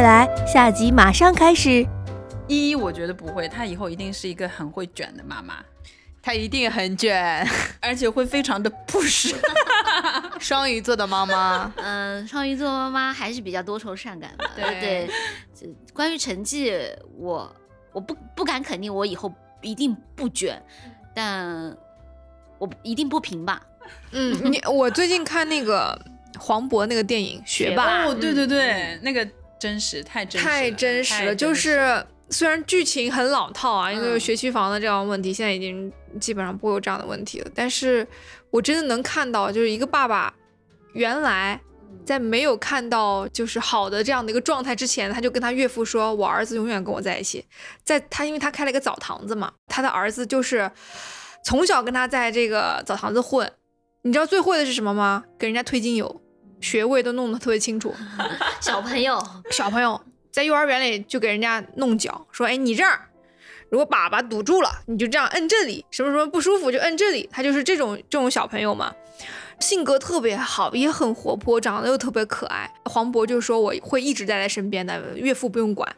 未来，下集马上开始。依依我觉得不会，她以后一定是一个很会卷的妈妈，她一定很卷，而且会非常的 push。双鱼座的妈妈，嗯，双鱼座妈妈还是比较多愁善感的。对对，关于成绩，我我不不敢肯定，我以后一定不卷，但我一定不平吧。嗯，你我最近看那个黄渤那个电影《学霸》，哦，对对对，那个真实太真实太真实了，就是虽然剧情很老套啊，因为学区房的这样问题，现在已经基本上不会有这样的问题了，但是我真的能看到，就是一个爸爸原来在没有看到就是好的这样的一个状态之前，他就跟他岳父说：“我儿子永远跟我在一起。”在他因为他开了一个澡堂子嘛，他的儿子就是从小跟他在这个澡堂子混。你知道最会的是什么吗？给人家推精油，穴位都弄得特别清楚。小朋友，小朋友在幼儿园里就给人家弄脚，说：“哎，你这儿如果粑粑堵住了，你就这样摁这里，什么什么不舒服就摁这里。”他就是这种这种小朋友嘛，性格特别好，也很活泼，长得又特别可爱。黄渤就说：“我会一直待在身边的，岳父不用管。”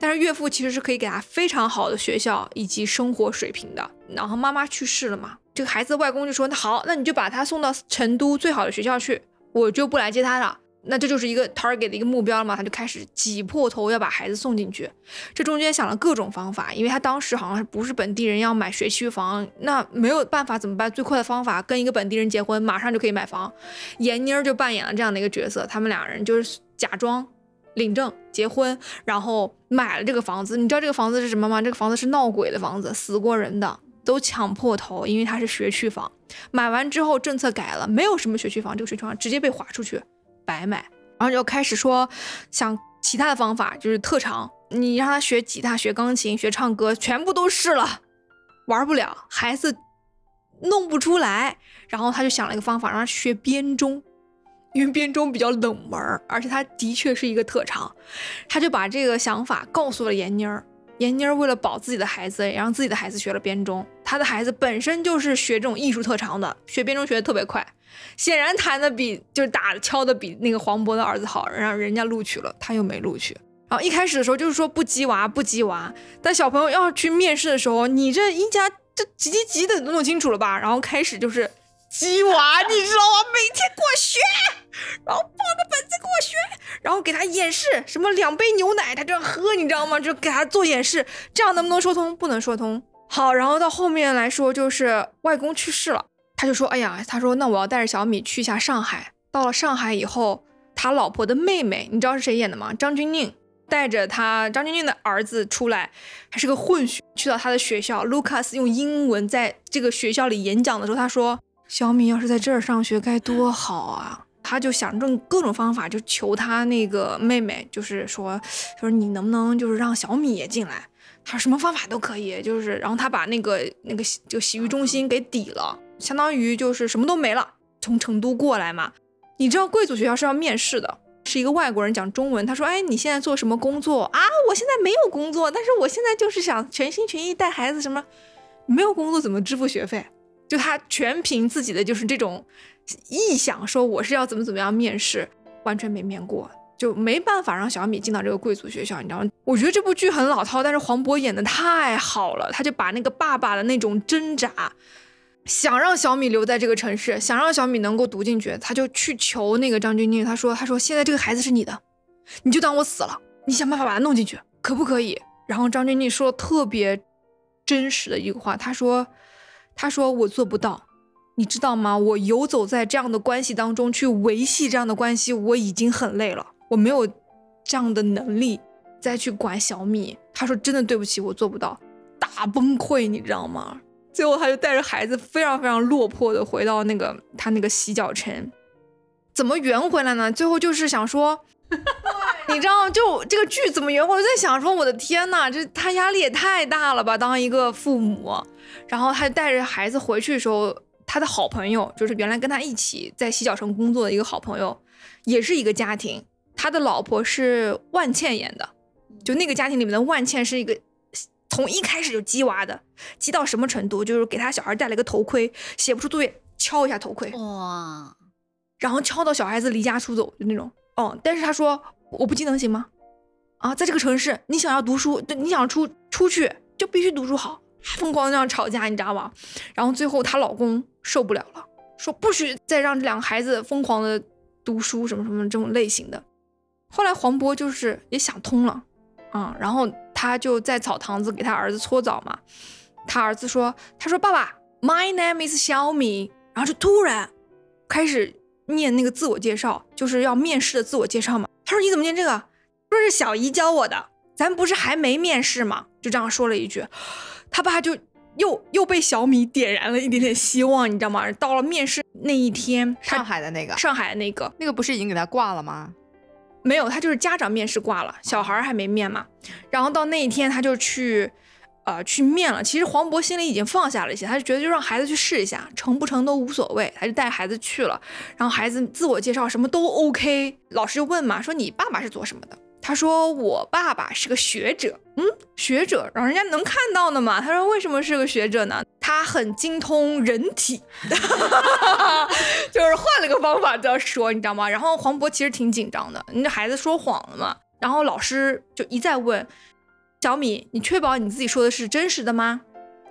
但是岳父其实是可以给他非常好的学校以及生活水平的。然后妈妈去世了嘛。这个孩子的外公就说：“那好，那你就把他送到成都最好的学校去，我就不来接他了。那这就是一个 target 的一个目标了嘛？他就开始挤破头要把孩子送进去。这中间想了各种方法，因为他当时好像是不是本地人，要买学区房，那没有办法怎么办？最快的方法跟一个本地人结婚，马上就可以买房。闫妮儿就扮演了这样的一个角色，他们两人就是假装领证结婚，然后买了这个房子。你知道这个房子是什么吗？这个房子是闹鬼的房子，死过人的。”都抢破头，因为它是学区房。买完之后政策改了，没有什么学区房，这个学区房直接被划出去，白买。然后就开始说想其他的方法，就是特长，你让他学吉他、学钢琴、学唱歌，全部都试了，玩不了，孩子弄不出来。然后他就想了一个方法，让他学编钟，因为编钟比较冷门，而且他的确是一个特长。他就把这个想法告诉了闫妮儿。闫妮儿为了保自己的孩子，也让自己的孩子学了编钟。她的孩子本身就是学这种艺术特长的，学编钟学的特别快，显然弹的比就是打敲的比那个黄渤的儿子好，让人家录取了，他又没录取。然后一开始的时候就是说不鸡娃不鸡娃，但小朋友要去面试的时候，你这一家这急急急的弄清楚了吧？然后开始就是。鸡娃，你知道吗？每天给我学，然后抱个本子给我学，然后给他演示什么两杯牛奶，他就要喝，你知道吗？就给他做演示，这样能不能说通？不能说通。好，然后到后面来说，就是外公去世了，他就说：“哎呀，他说那我要带着小米去一下上海。”到了上海以后，他老婆的妹妹，你知道是谁演的吗？张钧甯带着他张钧甯的儿子出来，还是个混血，去到他的学校。Lucas 用英文在这个学校里演讲的时候，他说。小米要是在这儿上学该多好啊！他就想用各种方法，就求他那个妹妹，就是说，说你能不能就是让小米也进来？他说什么方法都可以，就是然后他把那个那个就洗浴中心给抵了，相当于就是什么都没了。从成都过来嘛，你知道贵族学校是要面试的，是一个外国人讲中文。他说，哎，你现在做什么工作啊？我现在没有工作，但是我现在就是想全心全意带孩子。什么？没有工作怎么支付学费？就他全凭自己的就是这种臆想，说我是要怎么怎么样面试，完全没面过，就没办法让小米进到这个贵族学校，你知道吗？我觉得这部剧很老套，但是黄渤演的太好了，他就把那个爸爸的那种挣扎，想让小米留在这个城市，想让小米能够读进去，他就去求那个张钧甯，他说，他说现在这个孩子是你的，你就当我死了，你想办法把他弄进去，可不可以？然后张钧甯说特别真实的一个话，他说。他说：“我做不到，你知道吗？我游走在这样的关系当中去维系这样的关系，我已经很累了，我没有这样的能力再去管小米。”他说：“真的对不起，我做不到，大崩溃，你知道吗？”最后他就带着孩子非常非常落魄的回到那个他那个洗脚城，怎么圆回来呢？最后就是想说。你知道，就这个剧怎么圆？我就在想说，我的天呐，这他压力也太大了吧！当一个父母，然后他带着孩子回去的时候，他的好朋友就是原来跟他一起在洗脚城工作的一个好朋友，也是一个家庭。他的老婆是万茜演的，就那个家庭里面的万茜是一个从一开始就鸡娃的，鸡到什么程度？就是给他小孩戴了一个头盔，写不出作业敲一下头盔，哇，然后敲到小孩子离家出走就那种。哦，但是他说。我不技能行吗？啊，在这个城市，你想要读书，对，你想出出去就必须读书好，疯狂的这样吵架，你知道吗？然后最后她老公受不了了，说不许再让这两个孩子疯狂的读书，什么什么这种类型的。后来黄渤就是也想通了，啊、然后他就在澡堂子给他儿子搓澡嘛，他儿子说，他说爸爸，My name is 小米，然后就突然开始念那个自我介绍，就是要面试的自我介绍嘛。他说你怎么念这个？说是小姨教我的，咱不是还没面试吗？就这样说了一句，他爸就又又被小米点燃了一点点希望，你知道吗？到了面试那一天，上海的那个，上海那个那个不是已经给他挂了吗？没有，他就是家长面试挂了，小孩儿还没面嘛。然后到那一天，他就去，呃，去面了。其实黄渤心里已经放下了一些，他就觉得就让孩子去试一下，成不成都无所谓，他就带孩子去了。然后孩子自我介绍什么都 OK，老师就问嘛，说你爸爸是做什么的？他说我爸爸是个学者，嗯，学者，然后人家能看到的嘛。他说为什么是个学者呢？他很精通人体，就是换了个方法这样说，你知道吗？然后黄渤其实挺紧张的，你这孩子说谎了嘛。然后老师就一再问小米，你确保你自己说的是真实的吗？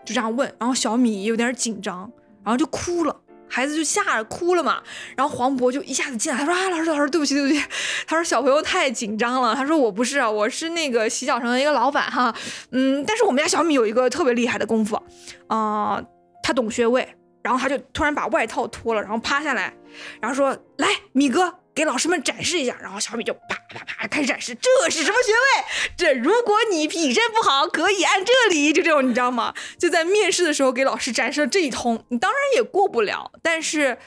就这样问，然后小米有点紧张，然后就哭了。孩子就吓哭了嘛，然后黄渤就一下子进来，他说啊，老师老师，对不起对不起，他说小朋友太紧张了，他说我不是啊，我是那个洗脚城的一个老板哈，嗯，但是我们家小米有一个特别厉害的功夫，啊、他懂穴位，然后他就突然把外套脱了，然后趴下来，然后说来米哥给老师们展示一下，然后小米就啪啪啪开始展示，这是什么穴位？这如果你脾肾不好，可以按这里，就这种你知道吗？就在面试的时候给老师展示了这一通，你当然也过不了，但是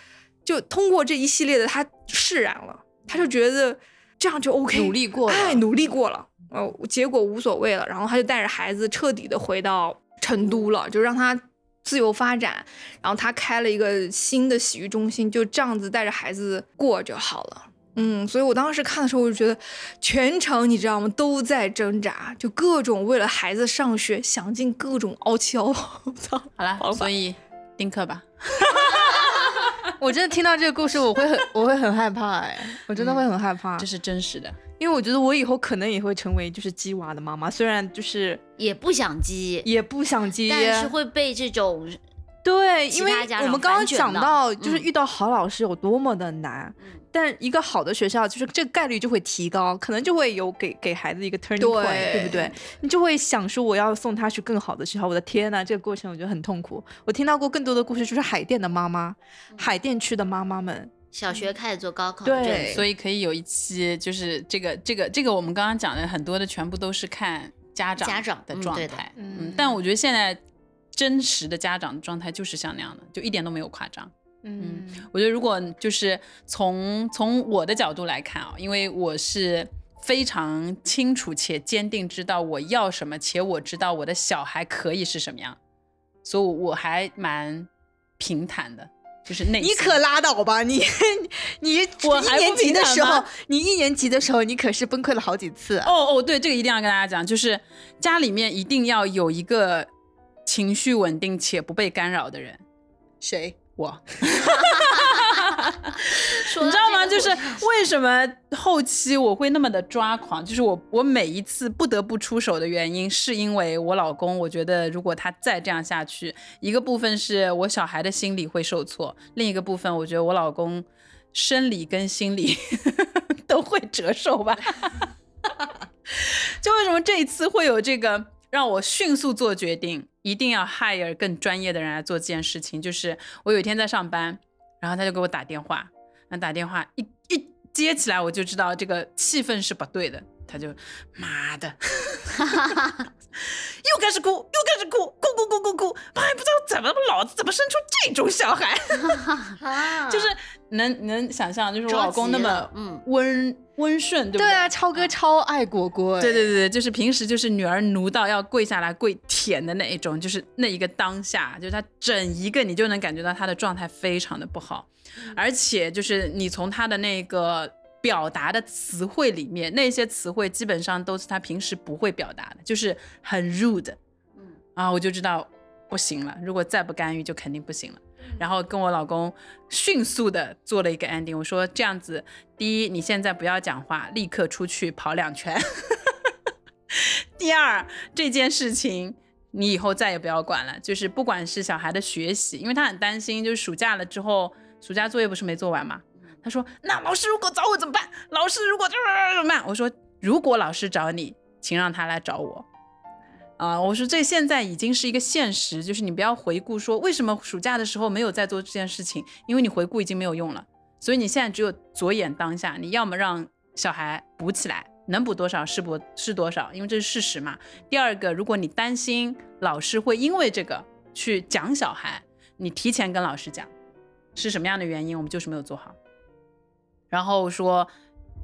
就通过这一系列的，他释然了，他就觉得这样就 OK，努力过了哎，努力过了，呃，结果无所谓了，然后他就带着孩子彻底的回到成都了，就让他自由发展，然后他开了一个新的洗浴中心，就这样子带着孩子过就好了。嗯，所以我当时看的时候，我就觉得全程你知道吗，都在挣扎，就各种为了孩子上学想尽各种凹槽。我操！好了，所以丁克吧。我真的听到这个故事，我会很我会很害怕哎，我真的会很害怕，这是真实的。因为我觉得我以后可能也会成为就是鸡娃的妈妈，虽然就是也不想鸡，也不想鸡，但是会被这种对，因为我们刚刚讲到，就是嗯遇到好老师有多么的难，嗯但一个好的学校，就是这个概率就会提高，可能就会有给给孩子一个 turning point，对对不对？你就会想说我要送他去更好的学校。我的天呐，这个过程我觉得很痛苦。我听到过更多的故事，就是海淀的妈妈，嗯海淀区的妈妈们，小学开始做高考对。所以可以有一期，就是这个这个这个，我们刚刚讲的很多的全部都是看家长家长的状态，嗯。嗯，但我觉得现在真实的家长的状态就是像那样的，就一点都没有夸张。嗯我觉得如果就是从从我的角度来看啊，因为我是非常清楚且坚定知道我要什么，且我知道我的小孩可以是什么样，所以我还蛮平坦的，就是那你可拉倒吧，你 你我一年级的时候，你一年级的时候，你可是崩溃了好几次。哦哦，对，这个一定要跟大家讲，就是家里面一定要有一个情绪稳定且不被干扰的人。谁？我，说 你知道吗？就是为什么后期我会那么的抓狂，就是我我每一次不得不出手的原因，是因为我老公，我觉得如果他再这样下去，一个部分是我小孩的心理会受挫，另一个部分我觉得我老公生理跟心理 都会折寿吧。就为什么这一次会有这个让我迅速做决定，一定要 hire 更专业的人来做这件事情？就是我有一天在上班，然后他就给我打电话，那打电话一一接起来，我就知道这个气氛是不对的。他就妈的，又开始哭，又开始哭，哭哭哭哭哭，妈也不知道怎么老子怎么生出这种小孩，啊就是能能想象，就是我老公那么温温顺，对不对啊，超哥超爱果果，对对对对，就是平时就是女儿奴到要跪下来跪舔的那一种，就是那一个当下，就是他整一个你就能感觉到他的状态非常的不好，而且就是你从他的那个表达的词汇里面，那些词汇基本上都是他平时不会表达的，就是很 rude，嗯啊，我就知道不行了，如果再不干预就肯定不行了。然后跟我老公迅速的做了一个 ending，我说这样子，第一，你现在不要讲话，立刻出去跑两圈。第二，这件事情你以后再也不要管了，就是不管是小孩的学习，因为他很担心，就是暑假了之后，暑假作业不是没做完嘛？他说：“那老师如果找我怎么办？老师如果怎么办？”我说：“如果老师找你，请让他来找我。”啊，我说这现在已经是一个现实，就是你不要回顾说为什么暑假的时候没有在做这件事情，因为你回顾已经没有用了，所以你现在只有着眼当下，你要么让小孩补起来，能补多少是补是多少，因为这是事实嘛。第二个，如果你担心老师会因为这个去讲小孩，你提前跟老师讲是什么样的原因，我们就是没有做好。然后说，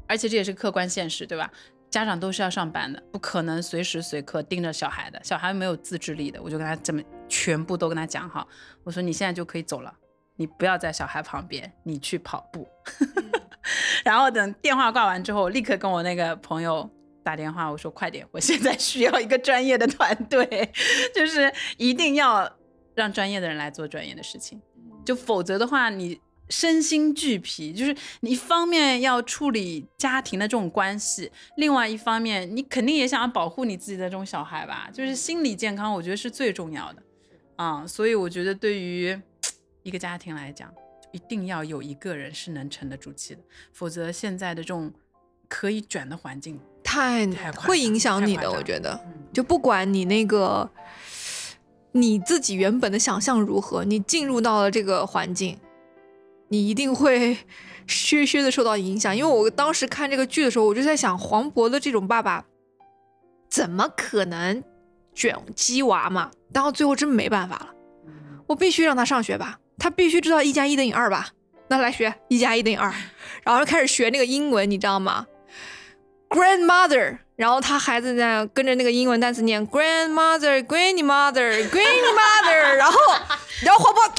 而且这也是客观现实，对吧？家长都是要上班的，不可能随时随刻盯着小孩的，小孩没有自制力的。我就跟他这么全部都跟他讲好，我说你现在就可以走了，你不要在小孩旁边，你去跑步。然后等电话挂完之后，立刻跟我那个朋友打电话，我说快点，我现在需要一个专业的团队，就是一定要让专业的人来做专业的事情，就否则的话你。身心俱疲，就是你一方面要处理家庭的这种关系，另外一方面你肯定也想要保护你自己的这种小孩吧，就是心理健康，我觉得是最重要的啊。所以我觉得对于一个家庭来讲，一定要有一个人是能沉得住气的，否则现在的这种可以卷的环境太太会影响你的，我觉得，就不管你那个你自己原本的想象如何，你进入到了这个环境。你一定会削削的受到影响，因为我当时看这个剧的时候，我就在想，黄渤的这种爸爸怎么可能卷鸡娃嘛？然后最后真没办法了，我必须让他上学吧，他必须知道一加一等于二吧，那来学一加一等于二，然后就开始学那个英文，你知道吗？Grandmother，然后他孩子在跟着那个英文单词念 grandmother，grandmother，grandmother，然后然后黄渤。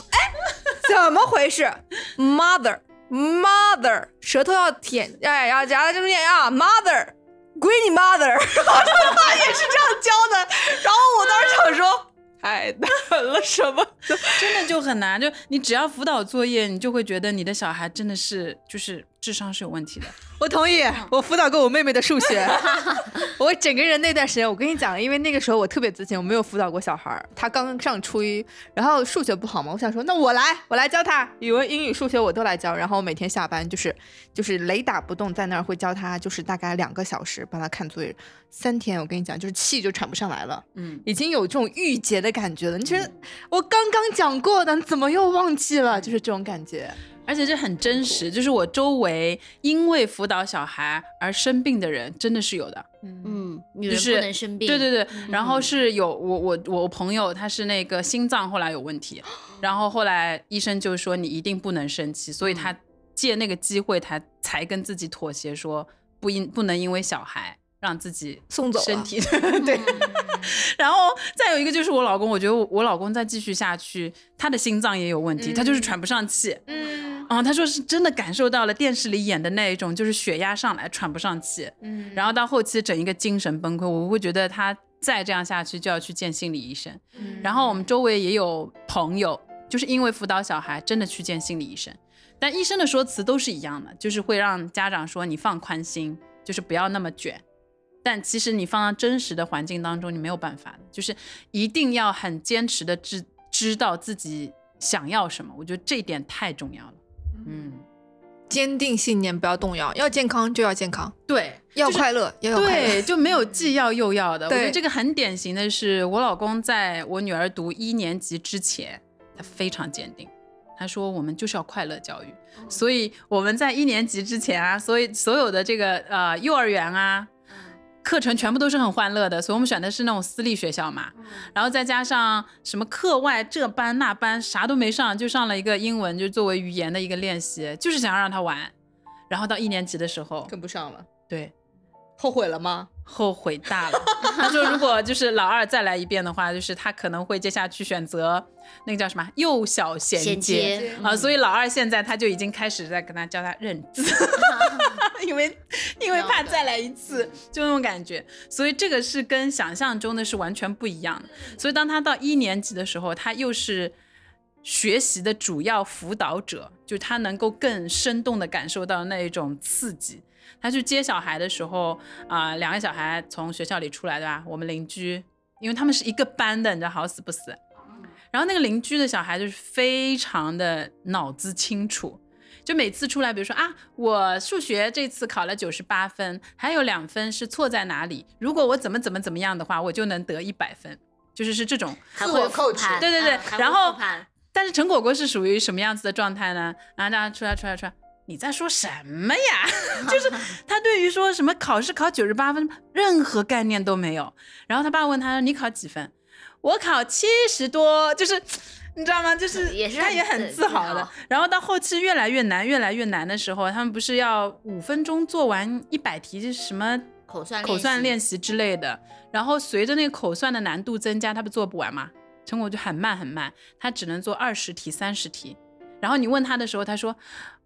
怎么回事？Mother, mother，舌头要舔，哎，要夹在中间啊，Mother，归你 Mother，然后他妈也是这样教的。然后我当时想说，太难了，什么？真的就很难。就你只要辅导作业，你就会觉得你的小孩真的是就是智商是有问题的。我同意，我辅导过我妹妹的数学，我整个人那段时间，我跟你讲，因为那个时候我特别自信，我没有辅导过小孩儿，他刚上初一，然后数学不好嘛，我想说，那我来，我来教他，语文、英语、数学我都来教，然后每天下班就是就是雷打不动在那儿会教他，就是大概两个小时帮他看作业，三天我跟你讲，就是气就喘不上来了，嗯，已经有这种郁结的感觉了。你觉得我刚刚讲过的，你怎么又忘记了？就是这种感觉。而且这很真实，就是我周围因为辅导小孩而生病的人真的是有的。嗯，女人就是不能生病。对对对，然后是有我我我朋友他是那个心脏后来有问题，然后后来医生就说你一定不能生气，所以他借那个机会他才跟自己妥协说不因不能因为小孩让自己送走身体 对。然后再有一个就是我老公，我觉得我我老公再继续下去，他的心脏也有问题，他就是喘不上气。嗯，啊、他说是真的感受到了电视里演的那一种，就是血压上来，喘不上气。嗯然后到后期整一个精神崩溃，我会觉得他再这样下去就要去见心理医生。然后我们周围也有朋友，就是因为辅导小孩，真的去见心理医生，但医生的说辞都是一样的，就是会让家长说你放宽心，就是不要那么卷。但其实你放到真实的环境当中，你没有办法，就是一定要很坚持的知知道自己想要什么。我觉得这一点太重要了。嗯，坚定信念，不要动摇。要健康就要健康，对，要快乐也要快乐。对，就没有既要又要的。我觉得这个很典型的是，我老公在我女儿读一年级之前，他非常坚定。他说：“我们就是要快乐教育，所以我们在一年级之前啊，所以所有的这个呃幼儿园啊，课程全部都是很欢乐的，所以我们选的是那种私立学校嘛。然后再加上什么课外这班那班啥都没上，就上了一个英文，就作为语言的一个练习，就是想要让他玩。然后到一年级的时候，跟不上了，对，后悔了吗？后悔大了。他说，如果就是老二再来一遍的话，就是他可能会接下去选择那个叫什么幼小衔接啊，所以老二现在他就已经开始在跟他教他认字，因为因为怕再来一次，就那种感觉。所以这个是跟想象中的是完全不一样的。所以当他到一年级的时候，他又是。学习的主要辅导者，就是他能够更生动的感受到那一种刺激，他去接小孩的时候啊、两个小孩从学校里出来，对吧？我们邻居，因为他们是一个班的，你知道，好死不死。然后那个邻居的小孩就是非常的脑子清楚，就每次出来，比如说啊，我数学这次考了九十八分，还有两分是错在哪里？如果我怎么怎么怎么样的话，我就能得一百分，就是是这种。还会有复盘，对对对嗯然后但是陈果果是属于什么样子的状态呢？然后大家出来出来出来，你在说什么呀？就是他对于说什么考试考九十八分任何概念都没有。然后他爸问他你考几分？我考七十多，就是你知道吗？就是也是他也很自豪的。然后到后期越来越难，越来越难的时候，他们不是要五分钟做完一百题，就是什么口算口算练习之类的。然后随着那个口算的难度增加，他不做不完吗？成果就很慢很慢，他只能做二十题、三十题。然后你问他的时候，他说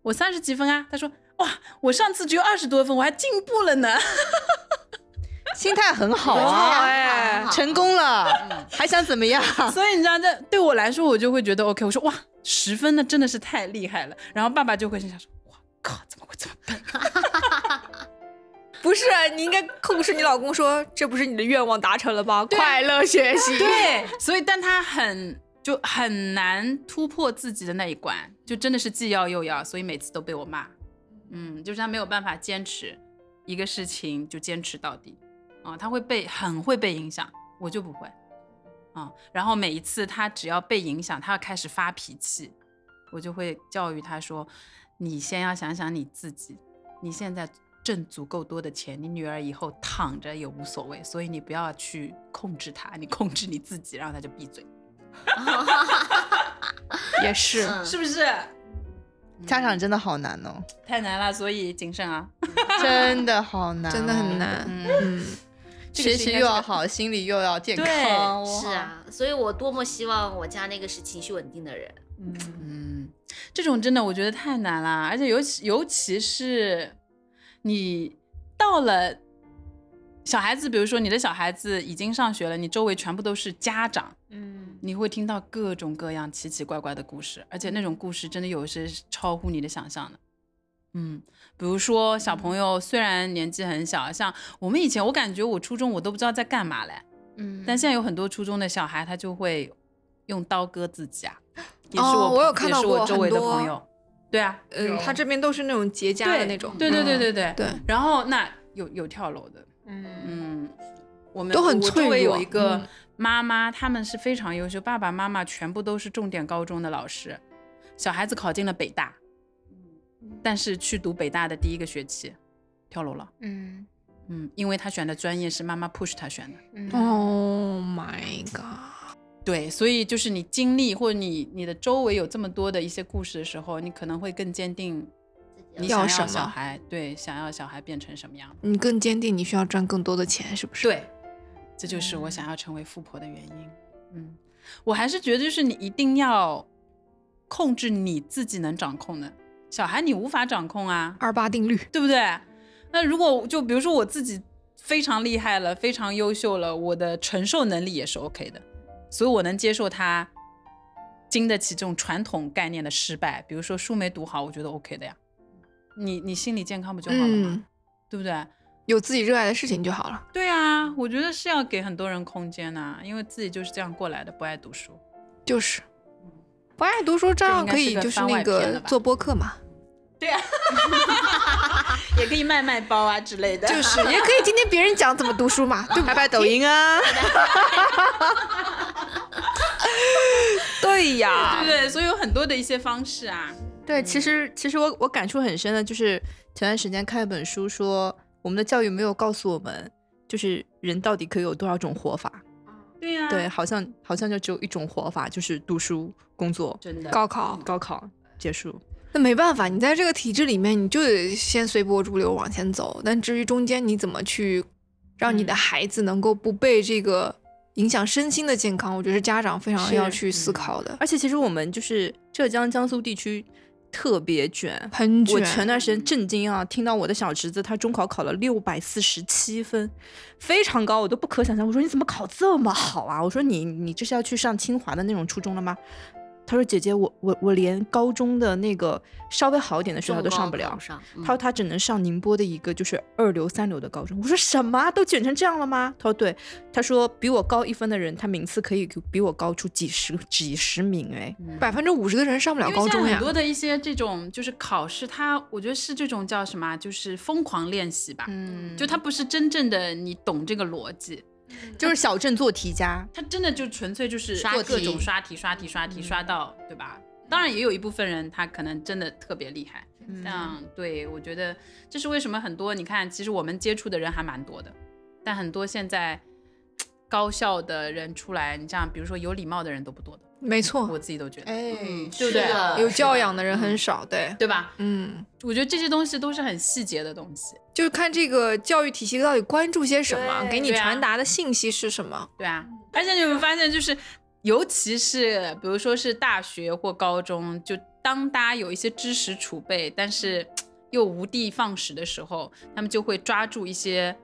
我三十几分啊。他说哇，我上次只有二十多分，我还进步了呢。心态很好很好啊，成功了，嗯还想怎么样？所以你知道，这对我来说，我就会觉得 OK。我说哇，十分那真的是太厉害了。然后爸爸就会心想说，哇靠，怎么会这么笨？不是，你应该控制你老公说，这不是你的愿望达成了吧？快乐学习。对，所以但他很就很难突破自己的那一关，就真的是既要又要，所以每次都被我骂。嗯，就是他没有办法坚持一个事情就坚持到底，啊、他会被很会被影响，我就不会，啊、然后每一次他只要被影响，他要开始发脾气，我就会教育他说，你先要想想你自己，你现在挣足够多的钱，你女儿以后躺着也无所谓，所以你不要去控制她，你控制你自己，然后她就闭嘴，也是，嗯是不是？家长真的好难哦，太难了，所以谨慎啊。真的好难，真的很。难。嗯，学习又要好，心理又要健康，哇是，啊，所以我多么希望我家那个是情绪稳定的人。嗯，这种真的我觉得太难了，而且尤其尤其是你到了小孩子，比如说你的小孩子已经上学了，你周围全部都是家长，嗯，你会听到各种各样奇奇怪怪的故事，而且那种故事真的有些是超乎你的想象的。嗯，比如说小朋友虽然年纪很小，像我们以前，我感觉我初中我都不知道在干嘛嘞，嗯。但现在有很多初中的小孩，他就会用刀割自己啊，也是我、哦我有看到也是我周围的朋友，对啊，嗯，他这边都是那种结痂的那种，对对对嗯对对对，然后那有有跳楼的，嗯。嗯，我们都很我脆周围有一个嗯。妈妈，他们是非常优秀，爸爸妈妈全部都是重点高中的老师，小孩子考进了北大，但是去读北大的第一个学期跳楼了，嗯嗯，因为他选的专业是妈妈 push 他选的，嗯 Oh my god！对，所以就是你经历或者你你的周围有这么多的一些故事的时候，你可能会更坚定你想要小孩，对，想要小孩变成什么样。你更坚定，你需要赚更多的钱，是不是？，对，这就是我想要成为富婆的原因。嗯，我还是觉得就是你一定要控制你自己能掌控的，小孩你无法掌控啊，二八定律。对不对？那如果就比如说我自己非常厉害了，非常优秀了，我的承受能力也是 OK 的，所以我能接受他经得起这种传统概念的失败。比如说书没读好，我觉得 OK 的呀。你你心理健康不就好了吗？嗯，对不对？有自己热爱的事情就好了。对啊，我觉得是要给很多人空间呐、因为自己就是这样过来的，不爱读书。就是不爱读书，照样可以就是那个做播客嘛，对啊，也可以卖卖包啊之类的。就是也可以听听别人讲怎么读书嘛，对不拍拍抖音啊，对呀对不对？所以有很多的一些方式啊。对，其实其实我我感触很深的，就是前段时间看一本书说，我们的教育没有告诉我们，就是人到底可以有多少种活法。对呀、对，，好像好像就只有一种活法，就是读书、工作、真的。高考。高考结束。那没办法，你在这个体制里面，你就得先随波逐流往前走。但至于中间你怎么去让你的嗯孩子能够不被这个影响身心的健康，我觉得是家长非常是要去思嗯考的。而且其实我们就是浙江、江苏地区特别卷。很卷，我前段时间震惊啊，听到我的小侄子他中考考了六百四十七分，非常高，我都不可想象。我说你怎么考这么好啊？我说你你这是要去上清华的那种初中了吗？他他说姐姐，我我我连高中的那个稍微好一点的学校都上不了他说他只能上宁波的一个就是二流三流的高中。我说什么都卷成这样了吗？他说对，他说比我高一分的人，他名次可以比我高出几十几十名哎。百分之五十的人上不了因为现在高中呀很。多的一些这种就是考试，他我觉得是这种叫什么啊，就是疯狂练习吧。嗯就他不是真正的你懂这个逻辑，就是小镇做题家，他真的就纯粹就是刷各种刷题、刷题、刷题，刷到对吧？当然也有一部分人他可能真的特别厉害，但对我觉得这是为什么很多你看，其实我们接触的人还蛮多的，但很多现在 高校的人出来，你像比如说有礼貌的人都不多的，没错，我自己都觉得，哎嗯，对不对是的有教养的人很少。对，对吧？嗯，我觉得这些东西都是很细节的东西，就是看这个教育体系到底关注些什么，给你传达的信息是什么。对啊。而且你有没有发现，就是尤其是比如说是大学或高中，就当大家有一些知识储备，但是又无的放矢的时候，他们就会抓住一些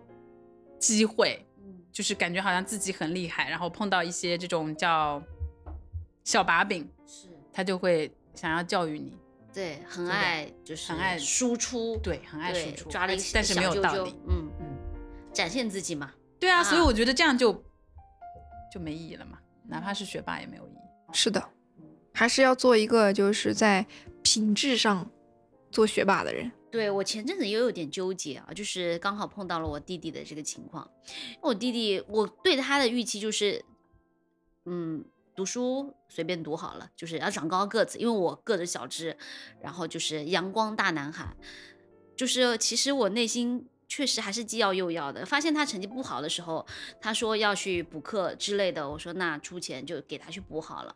机会，就是感觉好像自己很厉害，然后碰到一些这种叫小把柄，是他就会想要教育你，对，很爱就是很爱输出，对，很爱输出，抓了一而且但是没有道理。嗯嗯，展现自己嘛。对啊，所以啊我觉得这样就就没意义了嘛，哪怕是学霸也没有意义。是的，还是要做一个就是在品质上做学霸的人。对我前阵子也有点纠结啊，就是刚好碰到了我弟弟的这个情况。我弟弟，我对他的预期就是，嗯，读书随便读好了，就是要长高个子，因为我个子小只，然后就是阳光大男孩。就是其实我内心确实还是既要又要的。发现他成绩不好的时候，他说要去补课之类的，我说那出钱就给他去补好了。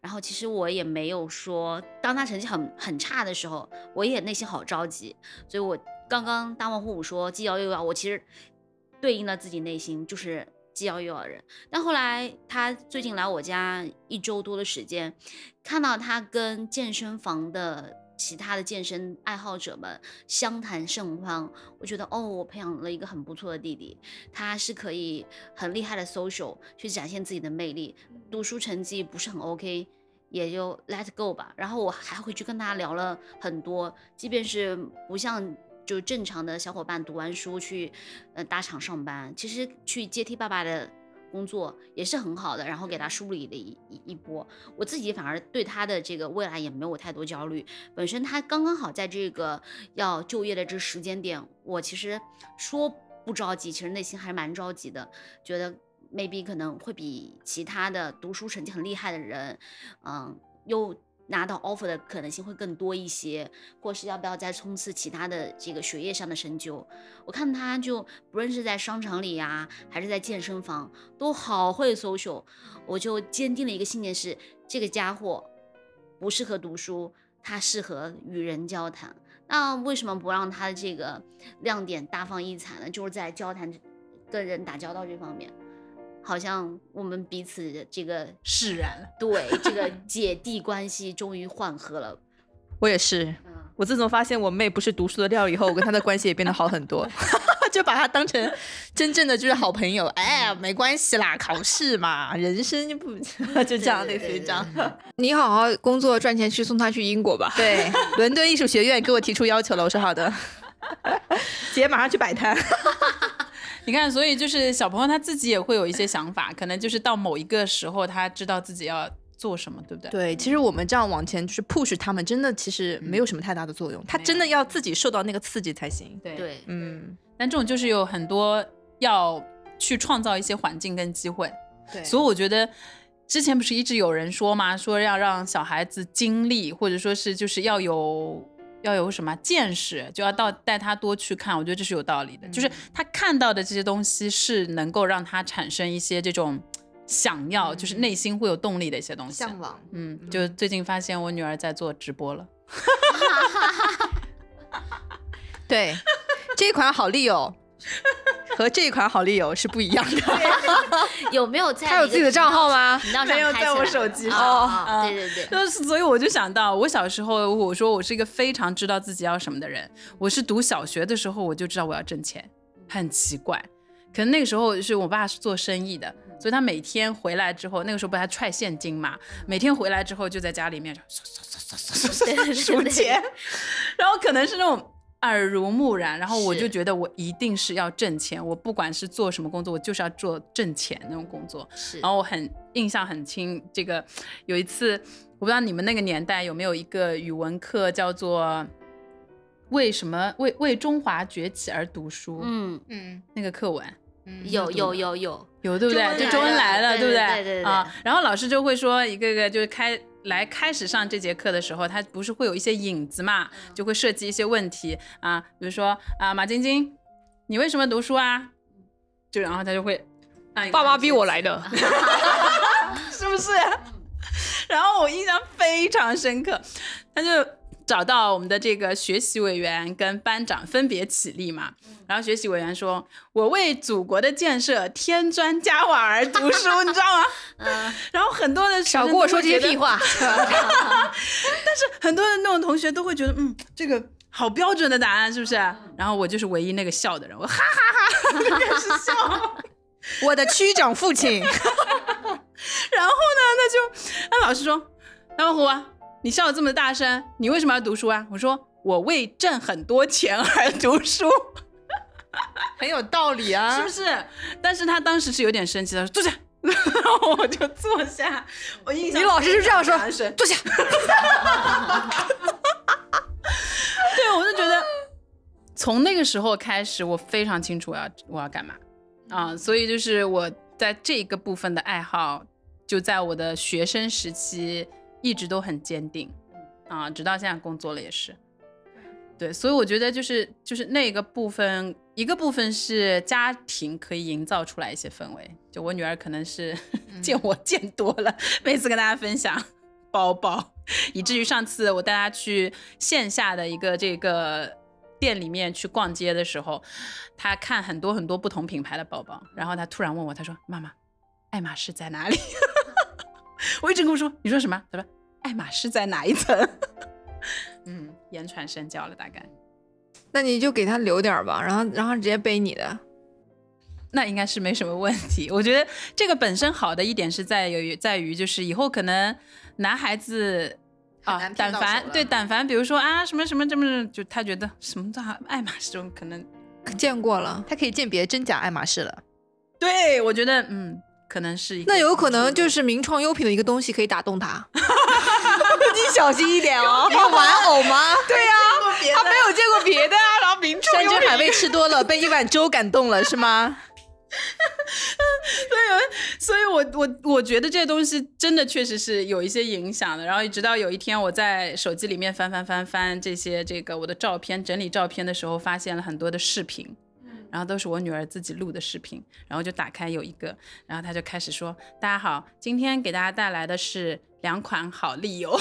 然后其实我也没有说，当他成绩很很差的时候，我也内心好着急。所以我刚刚大王虎虎说既要又要，我其实对应了自己内心就是既要又要的人。但后来他最近来我家一周多的时间，看到他跟健身房的其他的健身爱好者们相谈甚欢，我觉得哦，我培养了一个很不错的弟弟，他是可以很厉害的 social 去展现自己的魅力，读书成绩不是很 OK。也就 let go 吧，然后我还回去跟他聊了很多，即便是不像就正常的小伙伴读完书去呃大厂上班，其实去接替爸爸的工作也是很好的，然后给他梳理了一一一波。我自己反而对他的这个未来也没有太多焦虑，本身他刚刚好在这个要就业的这时间点，我其实说不着急，其实内心还是蛮着急的，觉得 maybe 可能会比其他的读书成绩很厉害的人，嗯，又拿到 offer 的可能性会更多一些，或是要不要再冲刺其他的这个学业上的深究。我看他就不论是在商场里呀、还是在健身房，都好会 social。我就坚定了一个信念是，这个家伙不适合读书，他适合与人交谈。那为什么不让他的这个亮点大放异彩呢？就是在交谈、跟人打交道这方面，好像我们彼此的这个释然了。对这个 姐弟关系终于缓和了。我也是。嗯，我自从发现我妹不是读书的料以后，我跟她的关系也变得好很多，就把她当成真正的就是好朋友。哎，没关系啦，考试嘛，人生就不就这样，类似于这样。你好好工作赚钱，去送她去英国吧。对，伦敦艺术学院给我提出要求了，我说好的，姐马上去摆摊。你看，所以就是小朋友他自己也会有一些想法，可能就是到某一个时候，他知道自己要做什么，对不对？对，其实我们这样往前就是 push 他们，真的其实没有什么太大的作用，他真的要自己受到那个刺激才行。对对，嗯，但这种就是有很多要去创造一些环境跟机会，对所以我觉得。之前不是一直有人说嘛？说要让小孩子经历，或者说是就是要有要有什么见识，就要到带他多去看。我觉得这是有道理的，就是他看到的这些东西是能够让他产生一些这种想要，就是内心会有动力的一些东西。向往。嗯，就最近发现我女儿在做直播了，对，这一款好利友 和这一款好丽友是不一样的。有没有在他有自己的账号吗？没有在我手机上对对对，就是所以我就想到，我小时候我说我是一个非常知道自己要什么的人。我是读小学的时候我就知道我要挣钱，很奇怪。可能那个时候是我爸是做生意的，所以他每天回来之后，那个时候不还揣现金嘛，每天回来之后就在家里面就唰唰唰唰唰唰唰数钱，然后可能是那种。耳濡目染，然后我就觉得我一定是要挣钱，我不管是做什么工作，我就是要做挣钱那种工作。是，然后我很印象很清，这个有一次，我不知道你们那个年代有没有一个语文课叫做“为什么为为中华崛起而读书”。嗯嗯那个课文有有有有有，对不对？就周恩来了，对不对对对啊，然后老师就会说一个个就是开。来开始上这节课的时候，他不是会有一些引子嘛，就会设计一些问题啊，比如说啊，马晶晶，你为什么读书啊？就然后他就会，爸妈逼我来的，是不是？然后我印象非常深刻，他就。找到我们的这个学习委员跟班长分别起立嘛，然后学习委员说：“我为祖国的建设添砖加瓦而读书，你知道吗？” 嗯。然后很多的少跟我说这些屁话。但是很多的那种同学都会觉得，嗯，这个好标准的答案，是不是？然后我就是唯一那个笑的人，我哈哈哈开始笑。我的区长父亲。然后呢，那就那老师说：“老虎啊。”你笑的这么大声，你为什么要读书啊？我说我为挣很多钱而读书，很有道理啊，是不是？但是他当时是有点生气的，说坐下，然后我就坐下。我印象你老师是这样说，坐下。对，我就觉得从那个时候开始，我非常清楚我要我要干嘛啊，所以就是我在这个部分的爱好，就在我的学生时期。一直都很坚定，啊，直到现在工作了也是，对，所以我觉得就是就是那个部分，一个部分是家庭可以营造出来一些氛围，就我女儿可能是 见我见多了，每次跟大家分享包包，以至于上次我带她去线下的一个这个店里面去逛街的时候，她看很多很多不同品牌的包包，然后她突然问我，她说：“妈妈，爱马仕在哪里？” 我一直跟我说，你说什么？他说爱马仕在哪一层？嗯，言传身教了，大概。那你就给他留点吧，然后然后直接背你的，那应该是没什么问题。我觉得这个本身好的一点是在于在于就是以后可能男孩子啊，但凡对但凡比如说啊什么什么这么就他觉得什么叫爱马仕这种可能见过了，他可以鉴别真假爱马仕了。对，我觉得嗯。可能是那有可能就是名创优品的一个东西可以打动他，你小心一点哦。有玩偶吗？对呀，他没有见过别的啊。然后名创山珍海味吃多了，被一碗粥感动了是吗？对，所以我我我觉得这东西真的确实是有一些影响的。然后直到有一天我在手机里面翻翻翻翻这些这个我的照片整理照片的时候，发现了很多的视频。然后都是我女儿自己录的视频，然后就打开有一个，然后她就开始说：“大家好，今天给大家带来的是两款好丽友，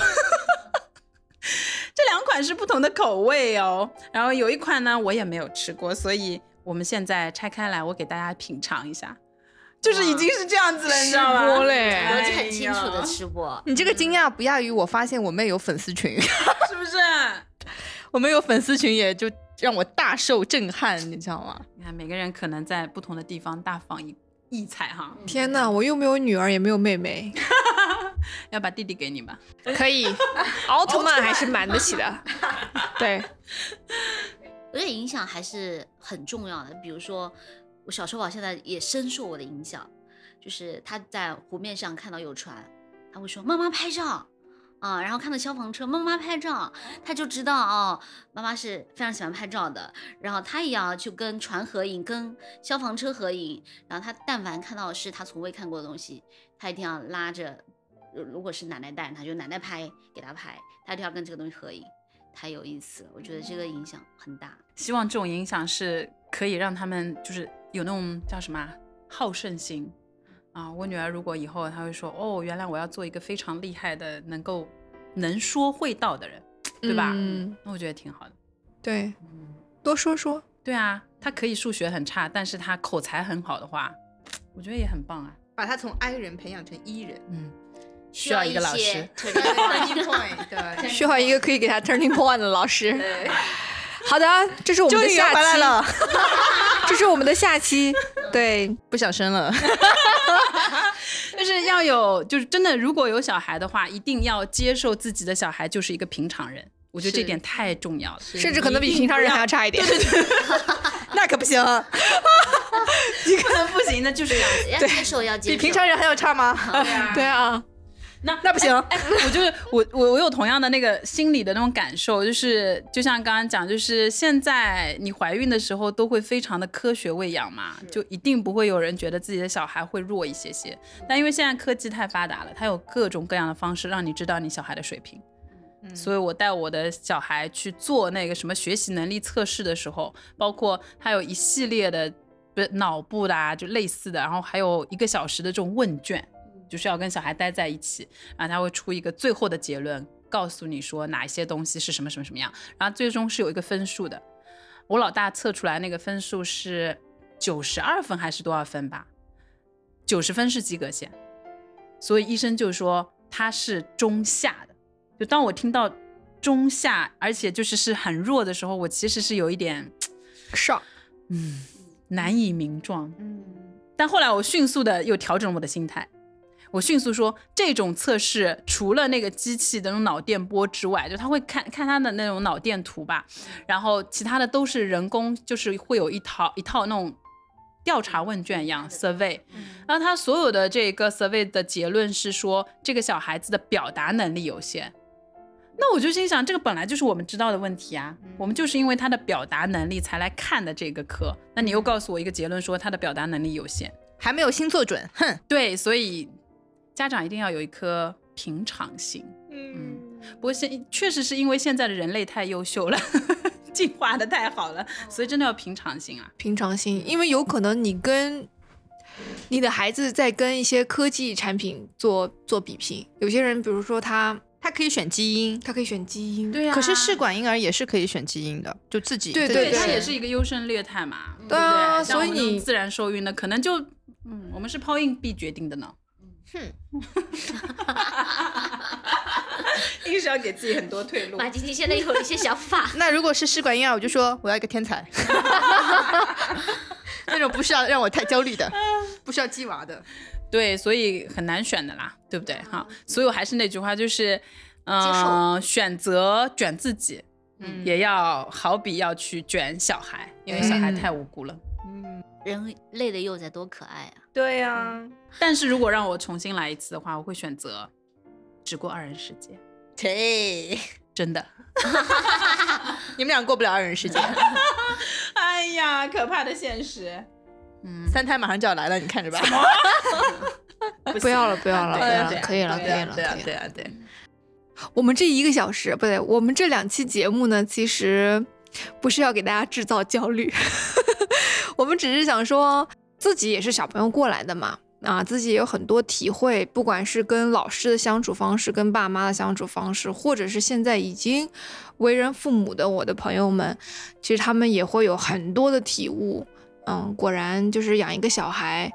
这两款是不同的口味哦。然后有一款呢我也没有吃过，所以我们现在拆开来，我给大家品尝一下，就是已经是这样子了，你知道吗？吃播嘞，逻辑很清楚的吃播。你这个惊讶不亚于我发现我妹有粉丝群，是不是？我们有粉丝群也就。”让我大受震撼，你知道吗？你看每个人可能在不同的地方大放异异彩哈。天哪，我又没有女儿，也没有妹妹，要把弟弟给你吧？可以，奥特曼还是买得起的。对，我觉得影响还是很重要的。比如说，我小时候啊，现在也深受我的影响，就是他在湖面上看到有船，他会说：“妈妈拍照。”啊，然后看到消防车，妈妈拍照，他就知道哦，妈妈是非常喜欢拍照的。然后他也要去跟船合影，跟消防车合影。然后他但凡看到是他从未看过的东西，他一定要拉着，如果是奶奶带，他就奶奶拍给他拍，他就要跟这个东西合影，太有意思了。我觉得这个影响很大。希望这种影响是可以让他们就是有那种叫什么好胜心。啊，我女儿如果以后她会说，哦，原来我要做一个非常厉害的，能够能说会道的人，对吧？嗯，那我觉得挺好的。对，多说说。对啊，她可以数学很差，但是她口才很好的话，我觉得也很棒啊。把她从 I 人培养成 E 人，嗯，需要一个老师。Turning point，对，需要一个可以给他 turning point 的老师。对，好的，这是我们的下期。了，这是我们的下期。对，不想生了。就是要有，就是真的，如果有小孩的话，一定要接受自己的小孩就是一个平常人。我觉得这点太重要了。甚至可能比平常人还要差一点。那可不行，你可能不行那，就是。要接受，要接受。比平常人还要差吗？对啊，那那不行。哎，我就是我我我有同样的那个心理的那种感受，就是就像刚刚讲，就是现在你怀孕的时候都会非常的科学喂养嘛，就一定不会有人觉得自己的小孩会弱一些些。但因为现在科技太发达了，它有各种各样的方式让你知道你小孩的水平。所以我带我的小孩去做那个什么学习能力测试的时候，包括还有一系列的不是脑部的啊，就类似的，然后还有一个小时的这种问卷，就是要跟小孩待在一起，然后他会出一个最后的结论，告诉你说哪一些东西是什么什么什么样，然后最终是有一个分数的。我老大测出来那个分数是九十二分还是多少分吧？九十分是及格线，所以医生就说他是中下的。就当我听到中下，而且就是是很弱的时候，我其实是有一点上，嗯难以名状。嗯，但后来我迅速的又调整我的心态，我迅速说，这种测试除了那个机器的那种脑电波之外，就他会看看他的那种脑电图吧，然后其他的都是人工，就是会有一套一套那种调查问卷一样 survey，然后他所有的这个 survey 的结论是说，这个小孩子的表达能力有限。那我就心想，这个本来就是我们知道的问题啊，我们就是因为他的表达能力才来看的这个课。那你又告诉我一个结论，说他的表达能力有限，还没有星座准，哼。对，所以家长一定要有一颗平常心。嗯，不过现确实是因为现在的人类太优秀了，进化的太好了，所以真的要平常心啊。平常心，因为有可能你跟你的孩子在跟一些科技产品做做比拼，有些人比如说他他可以选基因，他可以选基因，对呀、可是试管婴儿也是可以选基因的，就自己对对对，它也是一个优胜劣汰嘛，对不啊所以你自然受孕的，可能就嗯，我们是抛硬币决定的呢。硬是要给自己很多退路。马晶晶现在有一些想法，那如果是试管婴儿，我就说我要一个天才，那种不需要让我太焦虑的，不需要鸡娃的。对，所以很难选的啦，对不对？哈，所以我还是那句话，就是，嗯、受选择卷自己，嗯也要好比要去卷小孩，因为小孩太无辜了。嗯人类的幼崽多可爱啊！对呀、但是如果让我重新来一次的话，我会选择只过二人世界，对，真的。你们俩过不了二人世界，哎呀，可怕的现实。嗯，三胎马上就要来了，你看着吧。不要了，不要了，可以了，可以了，对啊，可以了。对啊，对啊。我们这一个小时不对，我们这两期节目呢，其实不是要给大家制造焦虑，我们只是想说自己也是小朋友过来的嘛，啊，自己也有很多体会，不管是跟老师的相处方式，跟爸妈的相处方式，或者是现在已经为人父母的我的朋友们，其实他们也会有很多的体悟。嗯，果然就是养一个小孩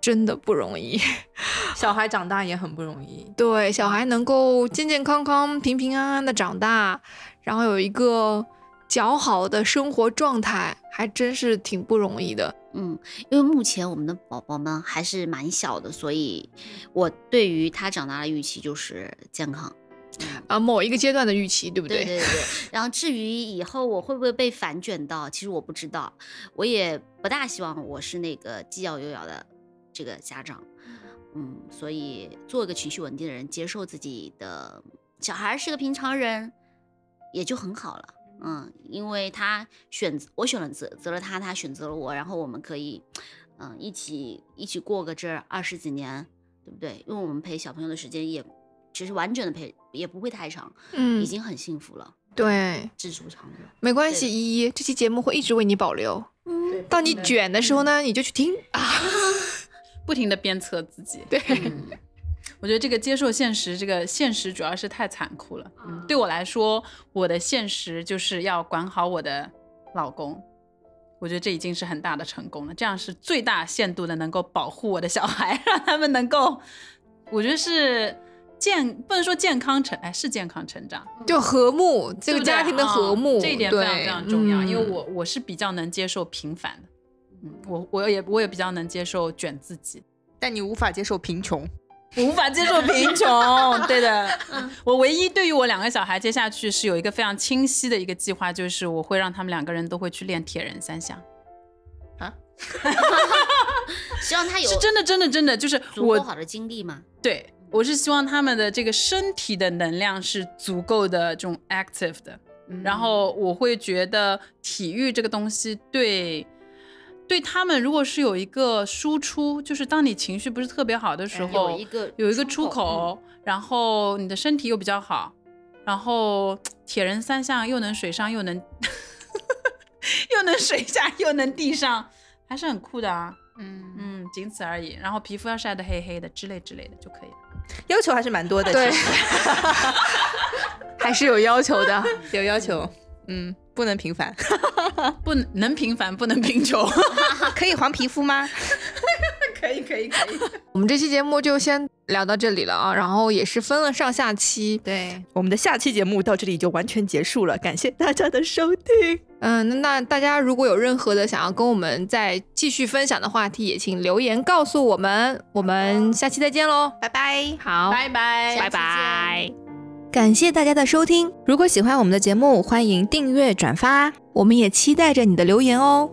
真的不容易。小孩长大也很不容易。对，小孩能够健健康康、平平安安的长大，然后有一个较好的生活状态，还真是挺不容易的。嗯，因为目前我们的宝宝们还是蛮小的，所以我对于他长大的预期就是健康。啊，某一个阶段的预期，对不对对对对。然后至于以后我会不会被反卷到，其实我不知道，我也不大希望我是那个既要又要的这个家长。嗯，所以做一个情绪稳定的人，接受自己的小孩是个平常人，也就很好了。嗯，因为他选择我选了择择了他，他选择了我，然后我们可以嗯一起一起过个这二十几年，对不对？因为我们陪小朋友的时间也其实完整的陪也不会太长，嗯已，经很幸福了，对，知足常乐。没关系，依依，这期节目会一直为你保留。嗯，到你卷的时候呢，你就去听啊。不停的鞭策自己。对，嗯我觉得这个接受现实，这个现实主要是太残酷了。嗯，对我来说，我的现实就是要管好我的老公。我觉得这已经是很大的成功了，这样是最大限度的能够保护我的小孩，让他们能够，我觉得是健，不能说健康成，哎，是健康成长，就和睦，这个家庭的和睦，啊这一点非常非常重要。因为嗯我我是比较能接受平凡的，嗯，我我也我也比较能接受卷自己。但你无法接受贫穷。我无法接受贫穷。对的，我唯一对于我两个小孩接下去是有一个非常清晰的一个计划，就是我会让他们两个人都会去练铁人三项。啊 希望他有是真的，真的，真的，就是我足够好的精力吗。对我是希望他们的这个身体的能量是足够的这种 active 的，然后我会觉得体育这个东西对。对他们，如果是有一个输出，就是当你情绪不是特别好的时候，有一个有一个出出口口，然后你的身体又比较好，然后铁人三项又能水上又能 又能水下又能地上，还是很酷的啊。嗯，嗯，仅此而已。然后皮肤要晒得黑黑的之类之类的就可以了。要求还是蛮多的，对其实 还是有要求的。有要求。嗯，不能平凡，不能能平凡，不能贫穷。可以黄皮肤吗？可以可以可以。我们这期节目就先聊到这里了啊，然后也是分了上下期。对，我们的下期节目到这里就完全结束了，感谢大家的收听。嗯，那那大家如果有任何的想要跟我们再继续分享的话题，也请留言告诉我们。我们下期再见喽，拜拜。好，拜拜拜拜。感谢大家的收听，如果喜欢我们的节目，欢迎订阅转发，我们也期待着你的留言哦。